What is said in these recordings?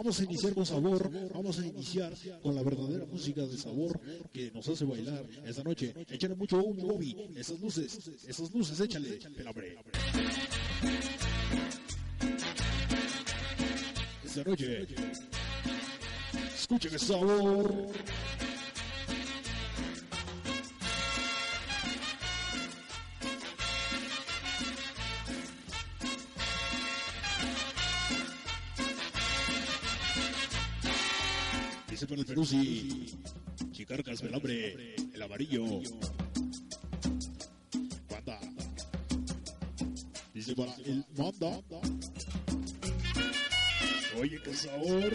Vamos a iniciar con sabor, vamos a iniciar con la verdadera música de sabor que nos hace bailar esta noche. Échale mucho humo, Bobby, esas luces, esas luces, échale, hombre. Esta noche, escuchen el sabor. Dice para el Peruzzi, Chicarcas, el hombre, el amarillo. Banda. Dice para el Manda. Oye, qué sabor.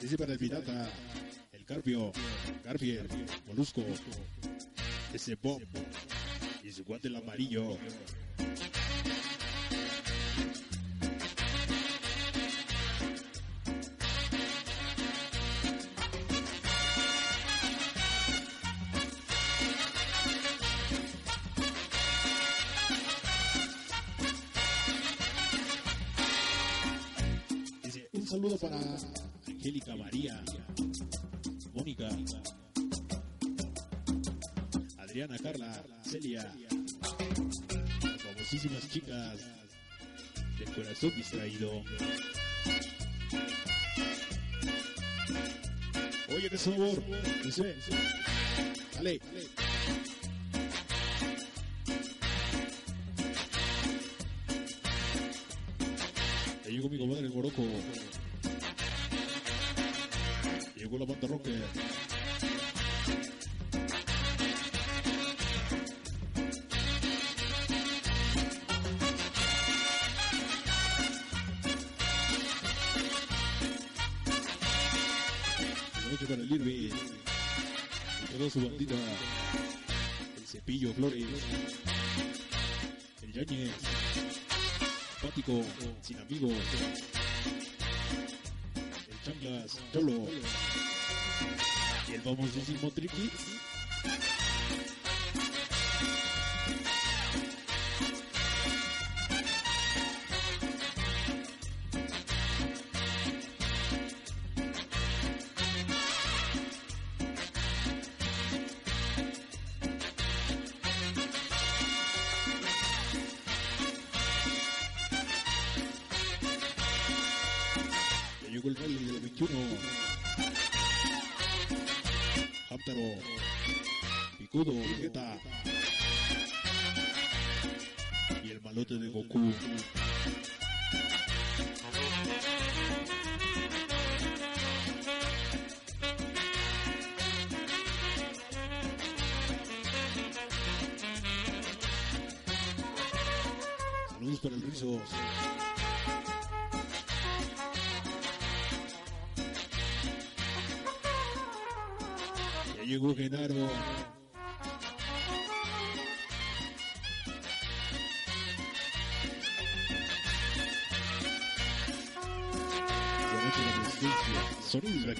Dice para el pirata, Carpio, Garfield, Molusco, ese Bob y su guante el amarillo. Un saludo para Angélica María, Adriana Carla, Celia, las famosísimas chicas del corazón distraído. Oye, qué sabor, dice, dale. Llegó mi comadre el Morocco. Llegó la banda rocker. La noche para el Irvi. Y toda su bandita. El Cepillo Flores. El Yañez. Pático. Sin amigos. El Chanclas. Cholo. Y el famosísimo Triqui. Ya llegó el rally de la 21. Hamtaro. Picudo. Y el malote de Goku. Saludos para el Rizos. Llegó Genaro. Sonido.